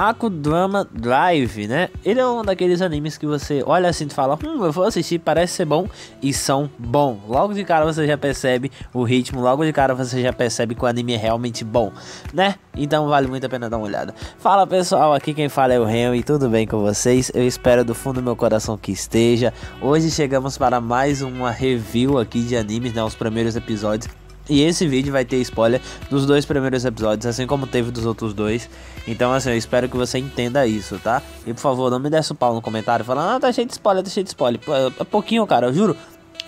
Akudrama Drive, né? Ele é um daqueles animes que você olha assim e fala, hum, eu vou assistir, parece ser bom, e são bom. Logo de cara você já percebe o ritmo, logo de cara você já percebe que o anime é realmente bom, né? Então vale muito a pena dar uma olhada. Fala pessoal, aqui quem fala é o Henry, tudo bem com vocês? Eu espero do fundo do meu coração que esteja. Hoje chegamos para mais uma review aqui de animes, né? Os primeiros episódios e esse vídeo vai ter spoiler dos dois primeiros episódios, assim como teve dos outros dois. Então, assim, eu espero que você entenda isso, tá? E por favor, não me desce o pau no comentário falando, ah, tá cheio de spoiler, tá cheio de spoiler. É pouquinho, cara, eu juro.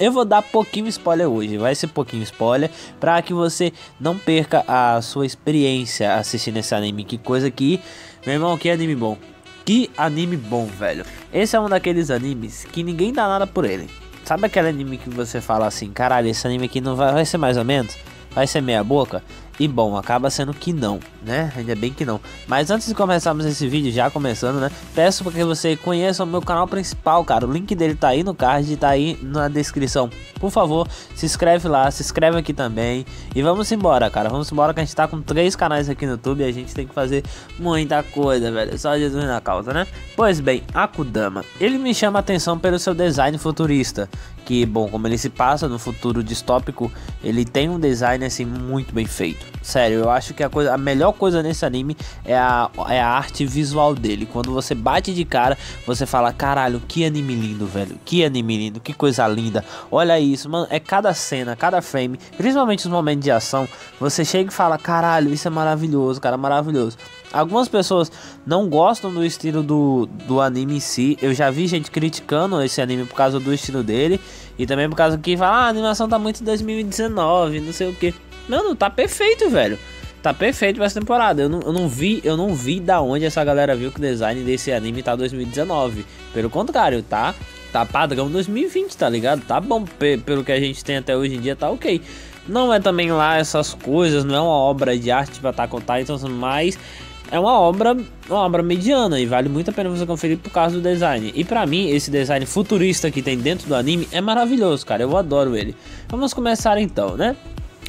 Eu vou dar pouquinho spoiler hoje, vai ser pouquinho spoiler, para que você não perca a sua experiência assistindo esse anime. Que coisa que, meu irmão, que anime bom. Que anime bom, velho. Esse é um daqueles animes que ninguém dá nada por ele. Sabe aquele anime que você fala assim, caralho, esse anime aqui não vai, vai ser mais ou menos? Vai ser meia boca? E bom, acaba sendo que não, né? Ainda bem que não. Mas antes de começarmos esse vídeo, já começando, né? Peço para que você conheça o meu canal principal, cara. O link dele tá aí no card, tá aí na descrição. Por favor, se inscreve lá, se inscreve aqui também. E vamos embora, cara. Vamos embora que a gente tá com três canais aqui no YouTube e a gente tem que fazer muita coisa, velho. Só Jesus na causa, né? Pois bem, Akudama. Ele me chama a atenção pelo seu design futurista. Que, bom, como ele se passa no futuro distópico, ele tem um design assim muito bem feito. Sério, eu acho que a, coisa, a melhor coisa nesse anime é a, é a arte visual dele. Quando você bate de cara, você fala: caralho, que anime lindo, velho. Que anime lindo, que coisa linda. Olha isso, mano. É cada cena, cada frame, principalmente os momentos de ação. Você chega e fala: caralho, isso é maravilhoso, cara, maravilhoso. Algumas pessoas não gostam do estilo do, do anime em si. Eu já vi gente criticando esse anime por causa do estilo dele. E também por causa que fala, ah, a animação tá muito 2019, não sei o que. Mano, tá perfeito, velho. Tá perfeito pra essa temporada. Eu não, eu não vi, eu não vi da onde essa galera viu que o design desse anime tá 2019. Pelo contrário, tá? Tá padrão 2020, tá ligado? Tá bom, pelo que a gente tem até hoje em dia, tá ok. Não é também lá essas coisas, não é uma obra de arte pra estar contar, então mas é uma obra, uma obra mediana e vale muito a pena você conferir por causa do design. E para mim, esse design futurista que tem dentro do anime é maravilhoso, cara. Eu adoro ele. Vamos começar então, né?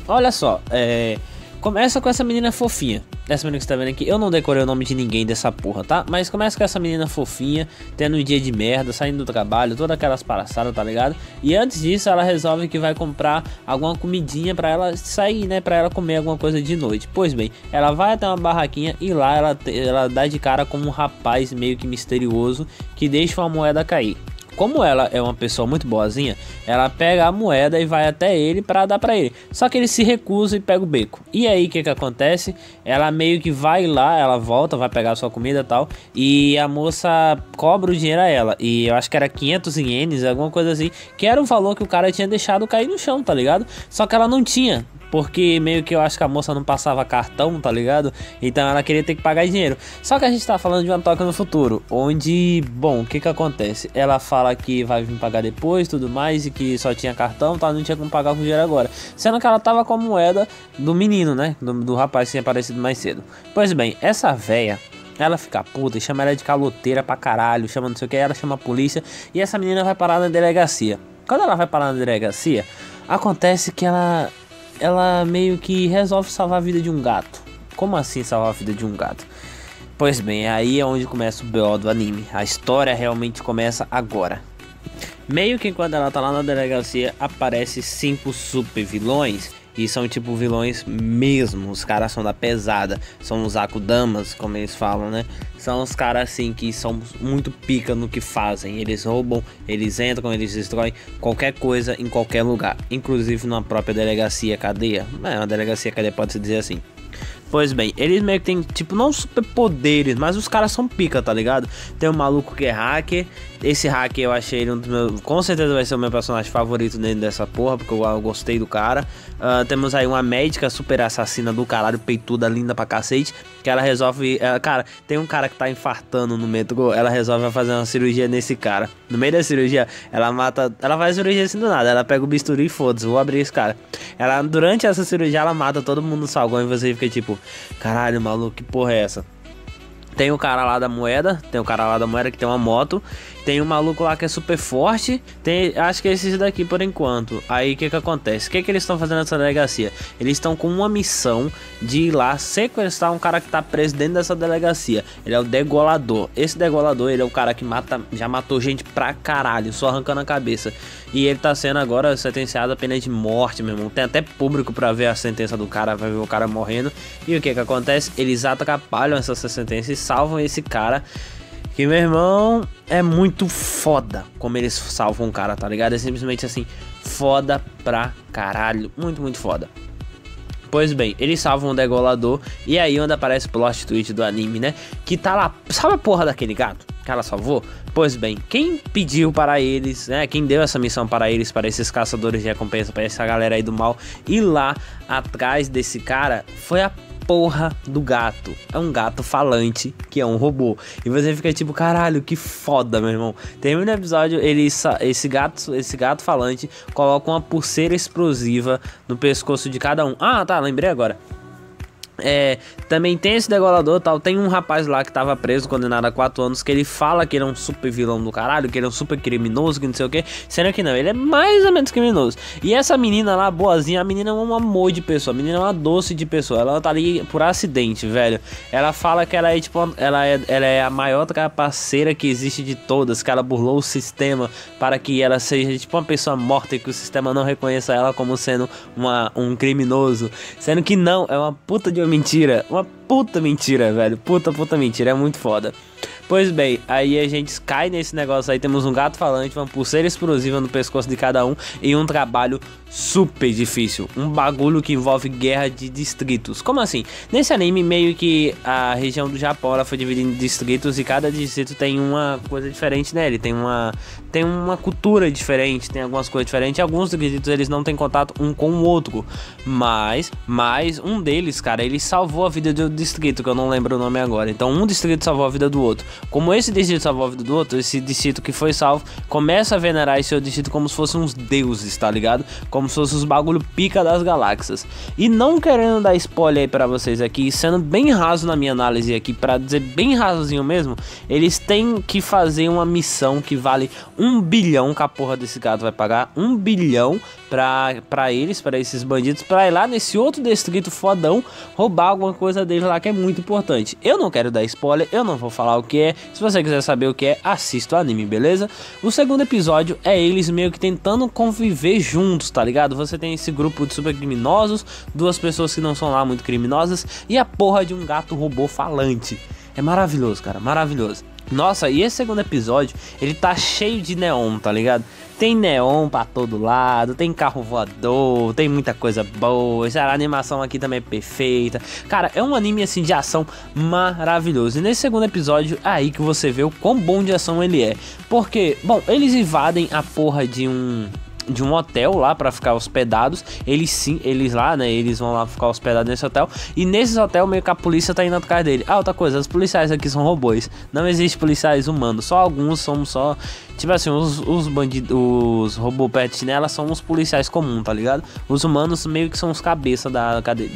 Olha só, é... começa com essa menina fofinha. Essa menina que você tá vendo aqui, eu não decorei o nome de ninguém dessa porra, tá? Mas começa com essa menina fofinha, tendo um dia de merda, saindo do trabalho, todas aquelas palhaçadas, tá ligado? E antes disso, ela resolve que vai comprar alguma comidinha para ela sair, né? Pra ela comer alguma coisa de noite. Pois bem, ela vai até uma barraquinha e lá ela, ela dá de cara com um rapaz meio que misterioso que deixa uma moeda cair. Como ela é uma pessoa muito boazinha, ela pega a moeda e vai até ele para dar para ele. Só que ele se recusa e pega o beco. E aí o que que acontece? Ela meio que vai lá, ela volta, vai pegar sua comida e tal, e a moça cobra o dinheiro a ela. E eu acho que era 500 ienes, alguma coisa assim, que era o valor que o cara tinha deixado cair no chão, tá ligado? Só que ela não tinha porque meio que eu acho que a moça não passava cartão, tá ligado? Então ela queria ter que pagar dinheiro. Só que a gente tá falando de uma toca no futuro, onde, bom, o que que acontece? Ela fala que vai vir pagar depois, tudo mais, e que só tinha cartão, tá? Não tinha como pagar com dinheiro agora. Sendo que ela tava com a moeda do menino, né? Do, do rapaz que tinha aparecido mais cedo. Pois bem, essa véia ela fica puta chama ela de caloteira pra caralho, chama não sei o que, ela chama a polícia e essa menina vai parar na delegacia. Quando ela vai parar na delegacia, acontece que ela ela meio que resolve salvar a vida de um gato. Como assim salvar a vida de um gato? Pois bem, aí é onde começa o BO do anime. A história realmente começa agora. Meio que quando ela tá lá na delegacia, aparece cinco super vilões e são tipo vilões mesmo. Os caras são da pesada. São os Akudamas, como eles falam, né? São os caras assim que são muito pica no que fazem. Eles roubam, eles entram, eles destroem qualquer coisa em qualquer lugar. Inclusive na própria delegacia cadeia. É, uma delegacia cadeia pode se dizer assim. Pois bem, eles meio que tem, tipo, não super poderes, mas os caras são pica, tá ligado? Tem um maluco que é hacker. Esse hacker eu achei ele um dos meus. Com certeza vai ser o meu personagem favorito dentro dessa porra, porque eu, eu gostei do cara. Uh, temos aí uma médica super assassina do caralho, peituda, linda pra cacete. Que ela resolve. Uh, cara, tem um cara que tá infartando no metrô. Ela resolve fazer uma cirurgia nesse cara. No meio da cirurgia, ela mata. Ela faz cirurgia assim do nada. Ela pega o bisturi e foda-se, vou abrir esse cara. Ela, durante essa cirurgia, ela mata todo mundo no salgão e você fica tipo. Caralho, maluco, que porra é essa? Tem o cara lá da moeda, tem o cara lá da moeda que tem uma moto, tem um maluco lá que é super forte, tem, acho que é esses daqui por enquanto. Aí o que que acontece? O que que eles estão fazendo nessa delegacia? Eles estão com uma missão de ir lá sequestrar um cara que tá preso dentro dessa delegacia. Ele é o degolador. Esse degolador, ele é o cara que mata, já matou gente pra caralho, só arrancando a cabeça. E ele tá sendo agora sentenciado a pena de morte, meu irmão. Tem até público para ver a sentença do cara, vai ver o cara morrendo. E o que que acontece? Eles atrapalham essa sentença salvam esse cara que, meu irmão, é muito foda como eles salvam o cara, tá ligado? É simplesmente assim, foda pra caralho. Muito, muito foda. Pois bem, eles salvam o degolador e aí onde aparece o plot twist do anime, né? Que tá lá, sabe a porra daquele gato ela salvou? Pois bem, quem pediu para eles, né? Quem deu essa missão para eles, para esses caçadores de recompensa, para essa galera aí do mal, ir lá atrás desse cara, foi a porra do gato. É um gato falante que é um robô. E você fica tipo, caralho, que foda, meu irmão. Termina o episódio, ele, esse gato, esse gato falante coloca uma pulseira explosiva no pescoço de cada um. Ah, tá, lembrei agora. É, também tem esse degolador tal. Tem um rapaz lá que tava preso, condenado a 4 anos, que ele fala que ele é um super vilão do caralho, que ele é um super criminoso, que não sei o que. Sendo que não, ele é mais ou menos criminoso. E essa menina lá, boazinha, a menina é um amor de pessoa, a menina é uma doce de pessoa. Ela tá ali por acidente, velho. Ela fala que ela é tipo, ela é, ela é a maior trapaceira que existe de todas, que ela burlou o sistema para que ela seja tipo uma pessoa morta e que o sistema não reconheça ela como sendo uma, um criminoso. Sendo que não, é uma puta de uma mentira. Uma puta mentira, velho. Puta, puta mentira. É muito foda. Pois bem, aí a gente cai nesse negócio aí. Temos um gato falante, uma pulseira explosiva no pescoço de cada um e um trabalho super difícil. Um bagulho que envolve guerra de distritos. Como assim? Nesse anime, meio que a região do Japão ela foi dividida em distritos e cada distrito tem uma coisa diferente nele. Tem uma, tem uma cultura diferente, tem algumas coisas diferentes. Alguns distritos eles não têm contato um com o outro. Mas, mas um deles, cara, ele salvou a vida de distrito, que eu não lembro o nome agora. Então, um distrito salvou a vida do outro. Como esse distrito salvou a vida do outro, esse distrito que foi salvo começa a venerar esse outro distrito como se fossem uns deuses, tá ligado? Como se fossem os bagulho pica das galáxias. E não querendo dar spoiler aí pra vocês aqui, sendo bem raso na minha análise aqui, para dizer bem rasozinho mesmo, eles têm que fazer uma missão que vale um bilhão que a porra desse gato vai pagar. Um bilhão pra, pra eles, para esses bandidos, pra ir lá nesse outro distrito fodão roubar alguma coisa deles lá que é muito importante. Eu não quero dar spoiler, eu não vou falar o que é. Se você quiser saber o que é, assista o anime, beleza? O segundo episódio é eles meio que tentando conviver juntos, tá ligado? Você tem esse grupo de super criminosos, duas pessoas que não são lá muito criminosas e a porra de um gato robô falante. É maravilhoso, cara, maravilhoso. Nossa, e esse segundo episódio, ele tá cheio de neon, tá ligado? Tem neon pra todo lado, tem carro voador, tem muita coisa boa. A animação aqui também é perfeita. Cara, é um anime assim de ação maravilhoso. E nesse segundo episódio, é aí que você vê o quão bom de ação ele é. Porque, bom, eles invadem a porra de um de um hotel lá para ficar hospedados. Eles sim, eles lá, né? Eles vão lá ficar hospedados nesse hotel. E nesse hotel meio que a polícia tá indo atrás dele. Ah, outra coisa, os policiais aqui são robôs. Não existe policiais humanos. Só alguns somos só. Tipo assim, os, os bandidos. Os robô pet nela são os policiais comuns, tá ligado? Os humanos meio que são os cabeças da, de,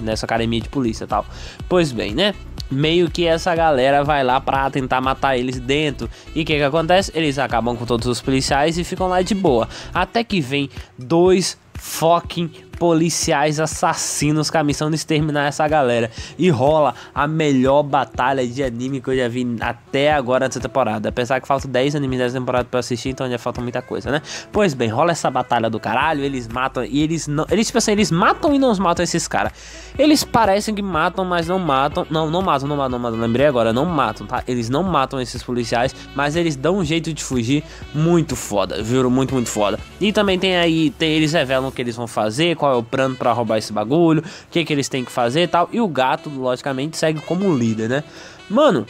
nessa academia de polícia e tal. Pois bem, né? Meio que essa galera vai lá para tentar matar eles dentro. E o que que acontece? Eles acabam com todos os policiais e ficam lá de boa. Até que vem dois fucking policiais assassinos com a missão de exterminar essa galera. E rola a melhor batalha de anime que eu já vi até agora nessa temporada. Apesar que faltam 10 animes dessa temporada pra assistir, então já falta muita coisa, né? Pois bem, rola essa batalha do caralho, eles matam e eles não. Eles, tipo assim, eles matam e não matam esses caras. Eles parecem que matam, mas não matam. Não, não matam, não matam, não matam. Lembrei agora, não matam, tá? Eles não matam esses policiais, mas eles dão um jeito de fugir muito foda, viu? Muito, muito foda. E também tem aí, tem, eles revelam o que eles vão fazer, qual é o plano para roubar esse bagulho, o que, que eles têm que fazer e tal. E o gato, logicamente, segue como líder, né? Mano,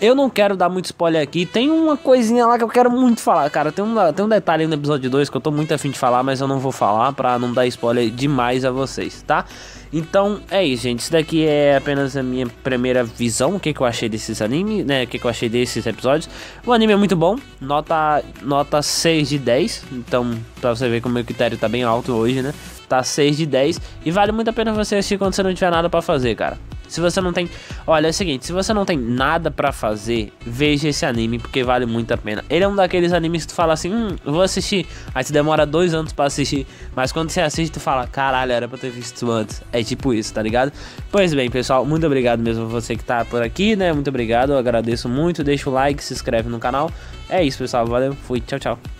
eu não quero dar muito spoiler aqui. Tem uma coisinha lá que eu quero muito falar, cara. Tem um, tem um detalhe no episódio 2 que eu tô muito afim de falar, mas eu não vou falar pra não dar spoiler demais a vocês, tá? Então é isso, gente. Isso daqui é apenas a minha primeira visão. O que, que eu achei desses animes, né? O que, que eu achei desses episódios. O anime é muito bom, nota, nota 6 de 10. Então, pra você ver como o meu critério tá bem alto hoje, né? Tá 6 de 10 e vale muito a pena você assistir quando você não tiver nada para fazer, cara. Se você não tem. Olha, é o seguinte: se você não tem nada para fazer, veja esse anime, porque vale muito a pena. Ele é um daqueles animes que tu fala assim: hum, vou assistir. Aí tu demora dois anos para assistir. Mas quando você assiste, tu fala: caralho, era pra ter visto antes. É tipo isso, tá ligado? Pois bem, pessoal, muito obrigado mesmo a você que tá por aqui, né? Muito obrigado, eu agradeço muito. Deixa o like, se inscreve no canal. É isso, pessoal. Valeu, fui, tchau, tchau.